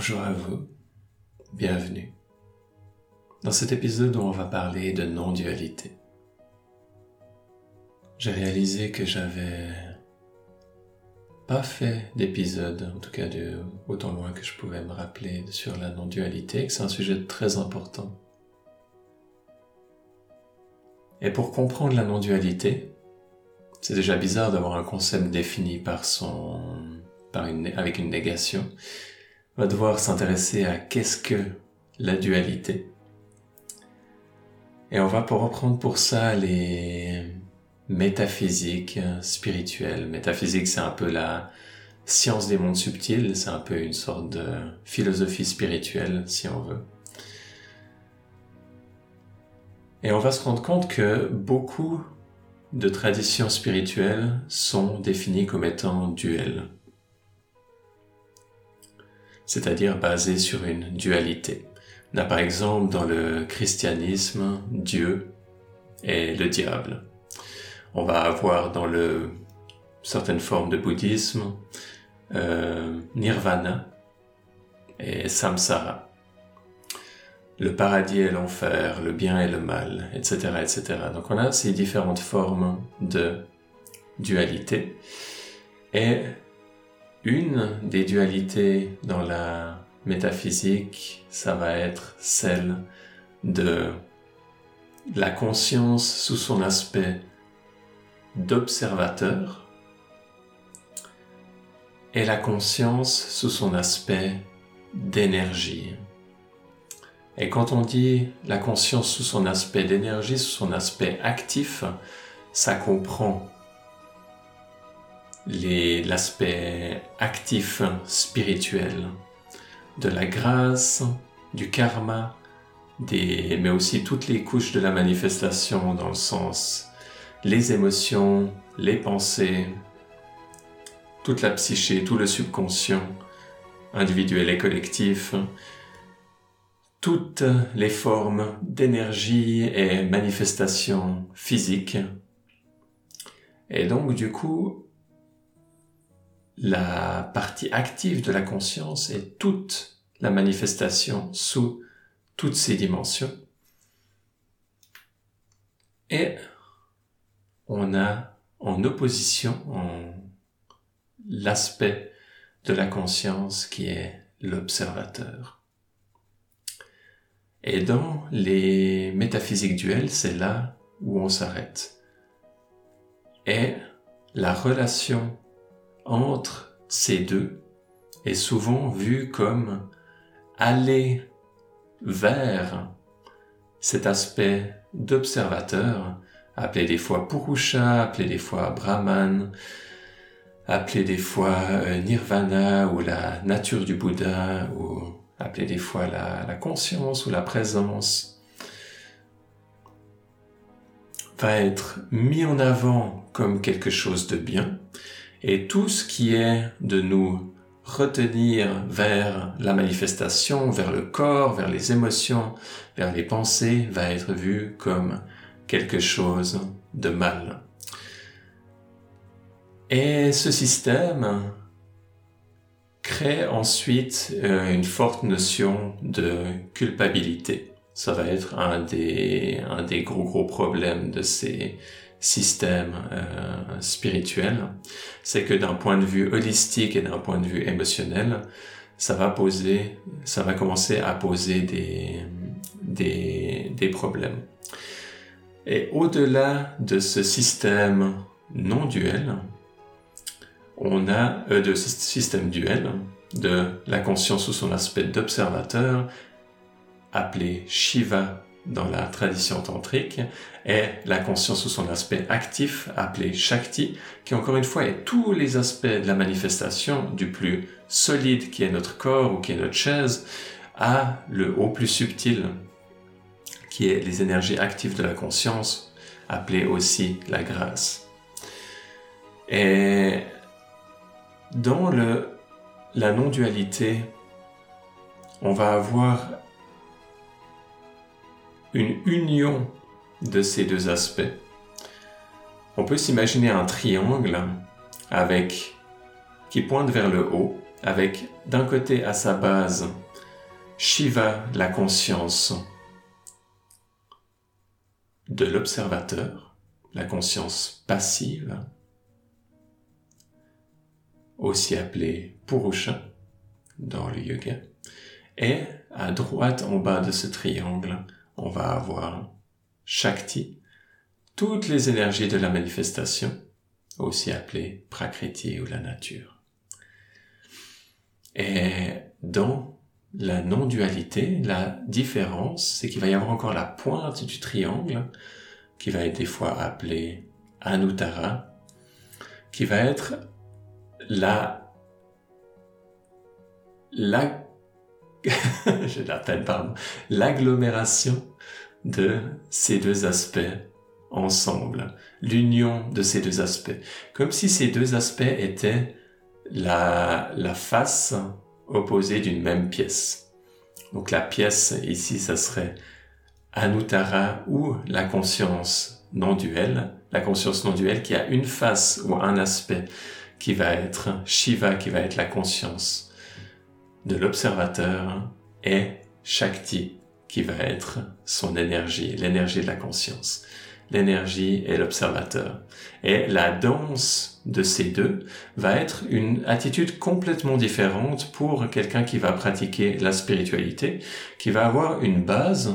Bonjour à vous, bienvenue dans cet épisode où on va parler de non-dualité. J'ai réalisé que j'avais pas fait d'épisode, en tout cas de autant loin que je pouvais me rappeler sur la non-dualité, que c'est un sujet très important. Et pour comprendre la non-dualité, c'est déjà bizarre d'avoir un concept défini par son, par une, avec une négation. Va devoir s'intéresser à qu'est-ce que la dualité. Et on va pour reprendre pour ça les métaphysiques spirituelles. Métaphysique, c'est un peu la science des mondes subtils, c'est un peu une sorte de philosophie spirituelle, si on veut. Et on va se rendre compte que beaucoup de traditions spirituelles sont définies comme étant duelles, c'est-à-dire basées sur une dualité. On a par exemple dans le christianisme Dieu et le diable. On va avoir dans le certaines formes de bouddhisme euh, nirvana et samsara le paradis et l'enfer, le bien et le mal, etc., etc. Donc on a ces différentes formes de dualité. Et une des dualités dans la métaphysique, ça va être celle de la conscience sous son aspect d'observateur et la conscience sous son aspect d'énergie. Et quand on dit la conscience sous son aspect d'énergie, sous son aspect actif, ça comprend l'aspect actif spirituel de la grâce, du karma, mais aussi toutes les couches de la manifestation dans le sens les émotions, les pensées, toute la psyché, tout le subconscient, individuel et collectif, toutes les formes d'énergie et manifestations physiques. Et donc, du coup, la partie active de la conscience est toute la manifestation sous toutes ces dimensions. Et on a en opposition l'aspect de la conscience qui est l'observateur. Et dans les métaphysiques duelles, c'est là où on s'arrête. Et la relation entre ces deux est souvent vue comme aller vers cet aspect d'observateur, appelé des fois Purusha, appelé des fois Brahman, appelé des fois euh, Nirvana ou la nature du Bouddha ou appelé des fois la, conscience ou la présence, va être mis en avant comme quelque chose de bien, et tout ce qui est de nous retenir vers la manifestation, vers le corps, vers les émotions, vers les pensées, va être vu comme quelque chose de mal. Et ce système crée ensuite euh, une forte notion de culpabilité. Ça va être un des, un des gros gros problèmes de ces systèmes euh, spirituels. C'est que d'un point de vue holistique et d'un point de vue émotionnel, ça va poser, ça va commencer à poser des, des, des problèmes. Et au-delà de ce système non duel, on a euh, de ce système duel de la conscience sous son aspect d'observateur, appelé Shiva dans la tradition tantrique, et la conscience sous son aspect actif, appelé Shakti, qui encore une fois est tous les aspects de la manifestation, du plus solide qui est notre corps ou qui est notre chaise, à le au plus subtil, qui est les énergies actives de la conscience, appelées aussi la grâce. Et dans le, la non-dualité, on va avoir une union de ces deux aspects. On peut s'imaginer un triangle avec qui pointe vers le haut avec d'un côté à sa base Shiva, la conscience de l'observateur, la conscience passive, aussi appelée Purusha dans le yoga. Et à droite en bas de ce triangle, on va avoir Shakti, toutes les énergies de la manifestation, aussi appelées Prakriti ou la nature. Et dans la non-dualité, la différence, c'est qu'il va y avoir encore la pointe du triangle, qui va être des fois appelée Anuttara, qui va être la, la, j'ai la peine, pardon, l'agglomération de ces deux aspects ensemble, l'union de ces deux aspects, comme si ces deux aspects étaient la, la face opposée d'une même pièce. Donc la pièce ici, ça serait Anuttara ou la conscience non duelle, la conscience non duelle qui a une face ou un aspect qui va être Shiva, qui va être la conscience de l'observateur, et Shakti, qui va être son énergie, l'énergie de la conscience. L'énergie et l'observateur. Et la danse de ces deux va être une attitude complètement différente pour quelqu'un qui va pratiquer la spiritualité, qui va avoir une base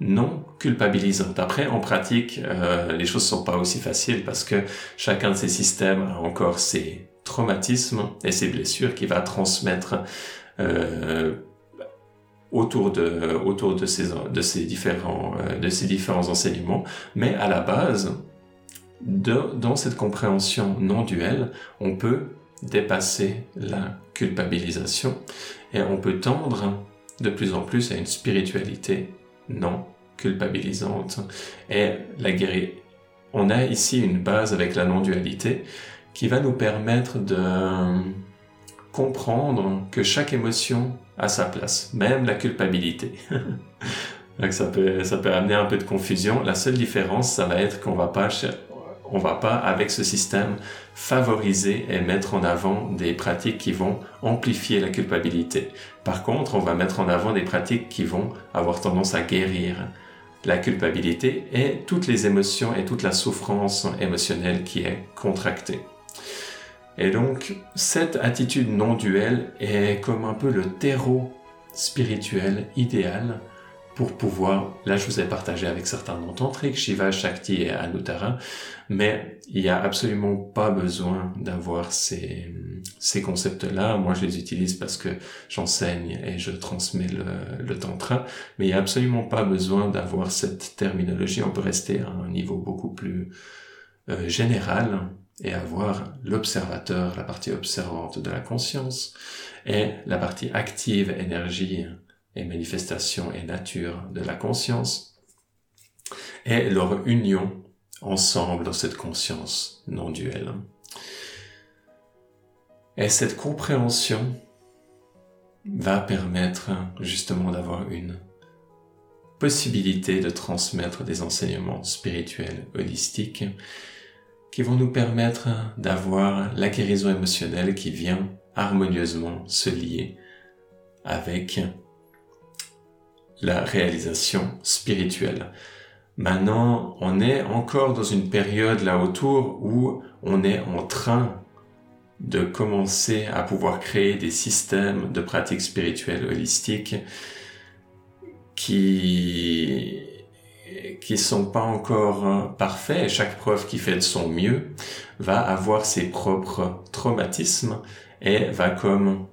non culpabilisante. Après, en pratique, euh, les choses sont pas aussi faciles parce que chacun de ces systèmes a encore ses traumatismes et ses blessures qu'il va transmettre autour de autour de ces de ces différents euh, de ces différents enseignements. Mais à la base dans cette compréhension non duelle on peut dépasser la culpabilisation et on peut tendre de plus en plus à une spiritualité non culpabilisante. Et la guérir on a ici une base avec la non-dualité qui va nous permettre de comprendre que chaque émotion a sa place, même la culpabilité. Ça peut, ça peut amener un peu de confusion. La seule différence, ça va être qu'on va pas, on va pas avec ce système favoriser et mettre en avant des pratiques qui vont amplifier la culpabilité. Par contre, on va mettre en avant des pratiques qui vont avoir tendance à guérir la culpabilité et toutes les émotions et toute la souffrance émotionnelle qui est contractée. Et donc, cette attitude non duelle est comme un peu le terreau spirituel idéal pour pouvoir, là je vous ai partagé avec certains noms tantriques, Shiva, Shakti et Anuttara, mais il n'y a absolument pas besoin d'avoir ces, ces concepts-là. Moi je les utilise parce que j'enseigne et je transmets le, le tantra, mais il n'y a absolument pas besoin d'avoir cette terminologie. On peut rester à un niveau beaucoup plus euh, général et avoir l'observateur, la partie observante de la conscience, et la partie active, énergie et manifestation et nature de la conscience, et leur union ensemble dans cette conscience non duelle. Et cette compréhension va permettre justement d'avoir une possibilité de transmettre des enseignements spirituels holistiques qui vont nous permettre d'avoir la guérison émotionnelle qui vient harmonieusement se lier avec la réalisation spirituelle. Maintenant, on est encore dans une période là autour où on est en train de commencer à pouvoir créer des systèmes de pratiques spirituelles holistiques qui qui sont pas encore euh, parfaits et chaque preuve qui fait de son mieux va avoir ses propres traumatismes et va comme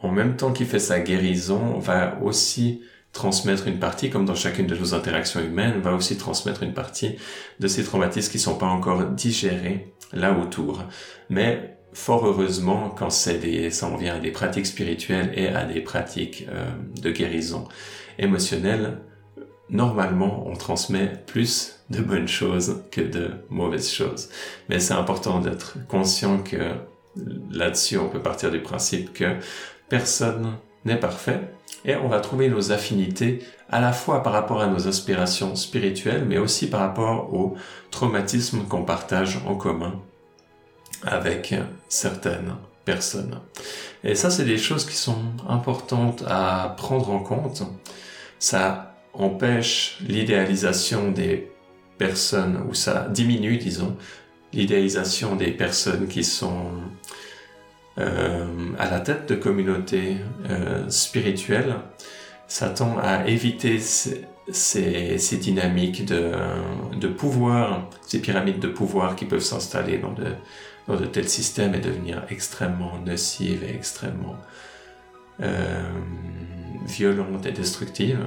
en même temps qu'il fait sa guérison va aussi transmettre une partie, comme dans chacune de nos interactions humaines, va aussi transmettre une partie de ces traumatismes qui sont pas encore digérés là autour. Mais fort heureusement, quand c'est des, ça en vient à des pratiques spirituelles et à des pratiques euh, de guérison émotionnelle, normalement, on transmet plus de bonnes choses que de mauvaises choses. Mais c'est important d'être conscient que là-dessus, on peut partir du principe que personne n'est parfait et on va trouver nos affinités à la fois par rapport à nos aspirations spirituelles, mais aussi par rapport aux traumatismes qu'on partage en commun avec certaines personne. Et ça, c'est des choses qui sont importantes à prendre en compte. Ça empêche l'idéalisation des personnes, ou ça diminue, disons, l'idéalisation des personnes qui sont euh, à la tête de communautés euh, spirituelles. Ça tend à éviter ces, dynamiques de, pouvoir, ces pyramides de pouvoir qui peuvent s'installer dans de, dans de tels systèmes et devenir extrêmement nocives et extrêmement euh, violentes et destructives,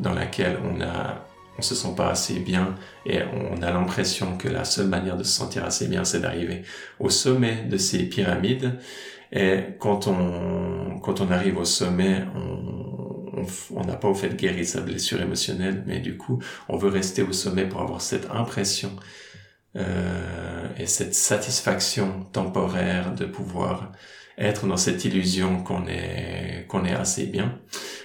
dans laquelle on a on se sent pas assez bien et on a l'impression que la seule manière de se sentir assez bien, c'est d'arriver au sommet de ces pyramides. Et quand on, quand on arrive au sommet, on n'a pas au fait guéri sa blessure émotionnelle, mais du coup, on veut rester au sommet pour avoir cette impression euh, et cette satisfaction temporaire de pouvoir être dans cette illusion qu'on est qu'on est assez bien.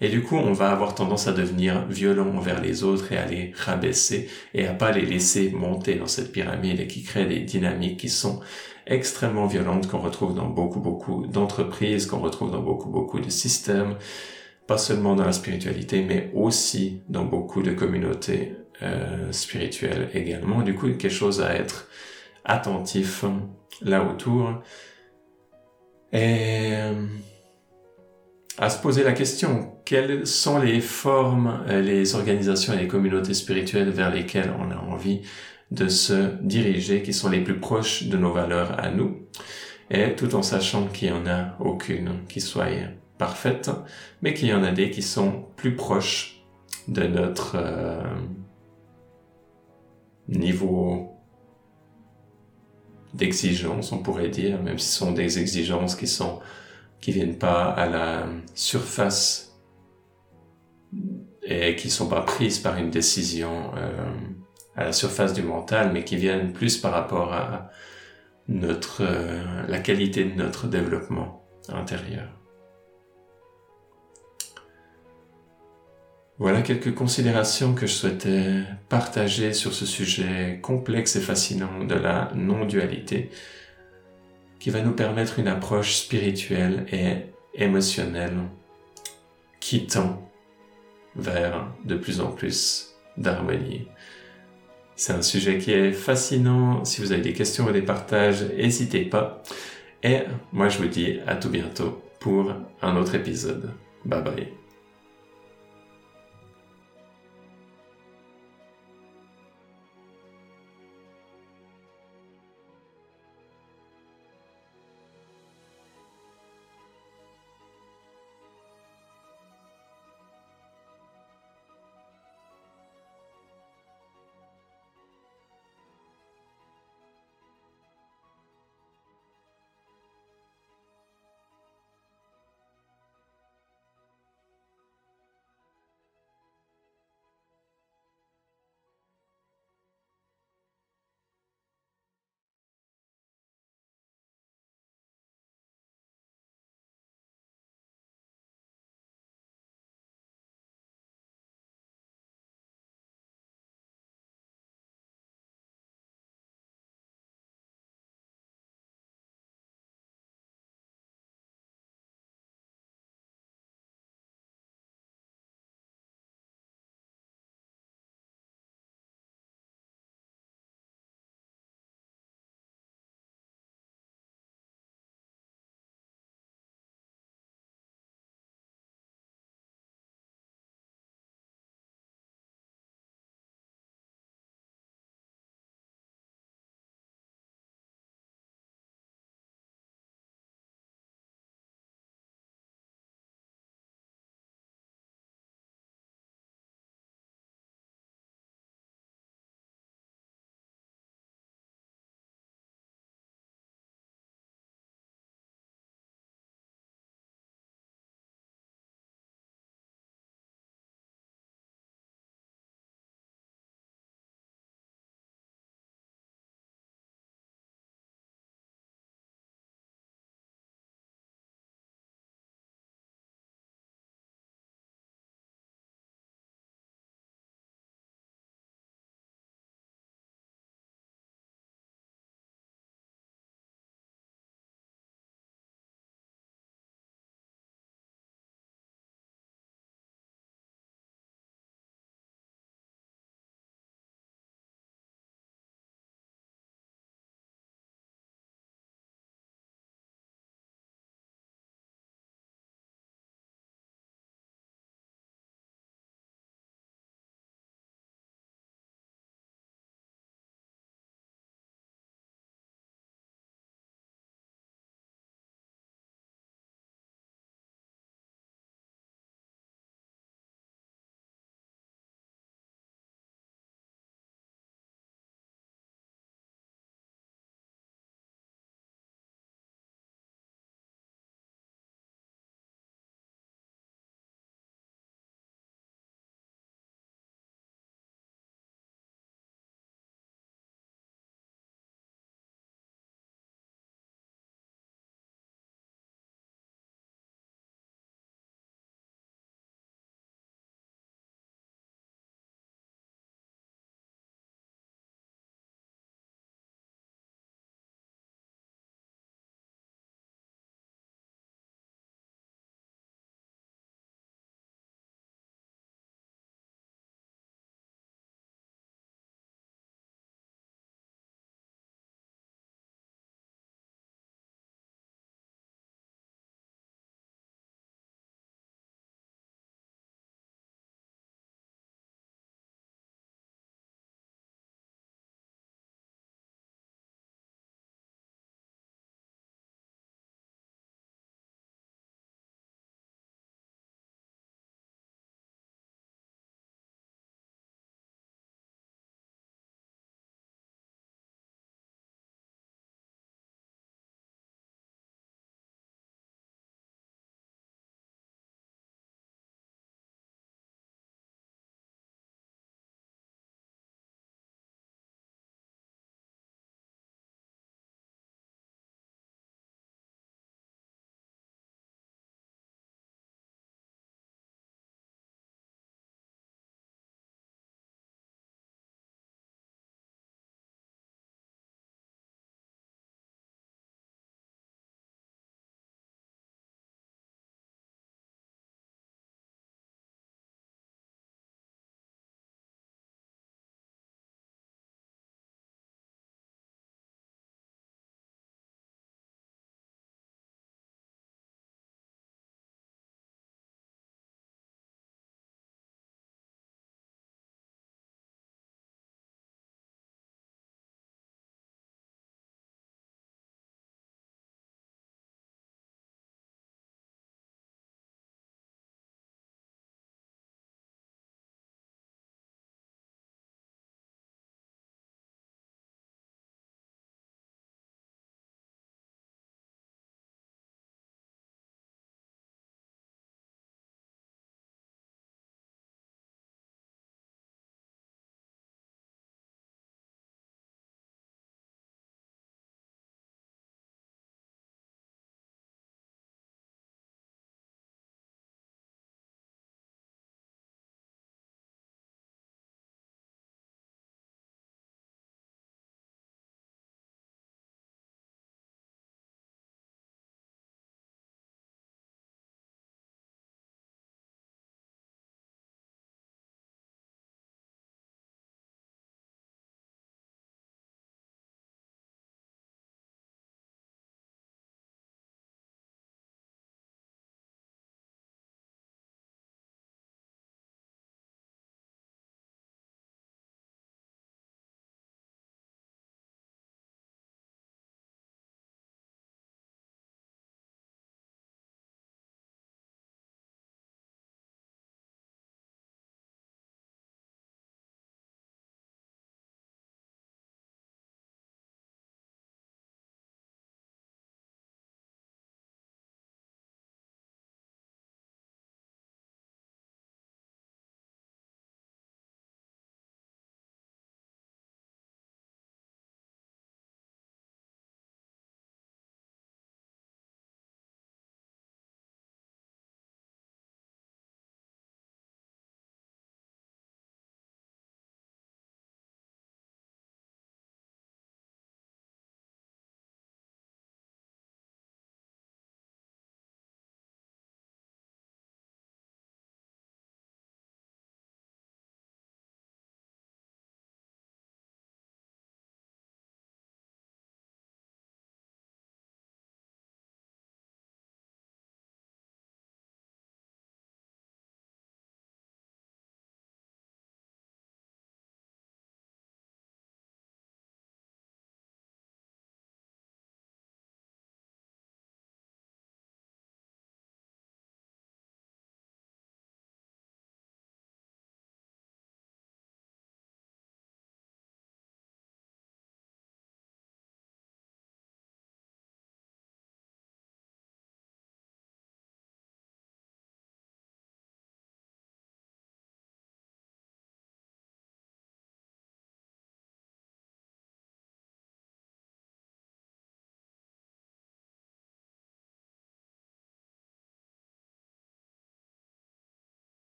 Et du coup, on va avoir tendance à devenir violent envers les autres et à les rabaisser et à pas les laisser monter dans cette pyramide et qui crée des dynamiques qui sont extrêmement violentes qu'on retrouve dans beaucoup beaucoup d'entreprises, qu'on retrouve dans beaucoup beaucoup de systèmes, pas seulement dans la spiritualité, mais aussi dans beaucoup de communautés euh, spirituelles également. Du coup, quelque chose à être attentif là autour. Et euh, à se poser la question, quelles sont les formes, euh, les organisations et les communautés spirituelles vers lesquelles on a envie de se diriger, qui sont les plus proches de nos valeurs à nous, et tout en sachant qu'il n'y en a aucune qui soit parfaite, mais qu'il y en a des qui sont plus proches de notre euh, niveau d'exigence, on pourrait dire, même si ce sont des exigences qui sont qui viennent pas à la surface et qui sont pas prises par une décision euh, à la surface du mental, mais qui viennent plus par rapport à notre euh, la qualité de notre développement intérieur. Voilà quelques considérations que je souhaitais partager sur ce sujet complexe et fascinant de la non-dualité qui va nous permettre une approche spirituelle et émotionnelle qui tend vers de plus en plus d'harmonie. C'est un sujet qui est fascinant. Si vous avez des questions ou des partages, n'hésitez pas. Et moi, je vous dis à tout bientôt pour un autre épisode. Bye bye.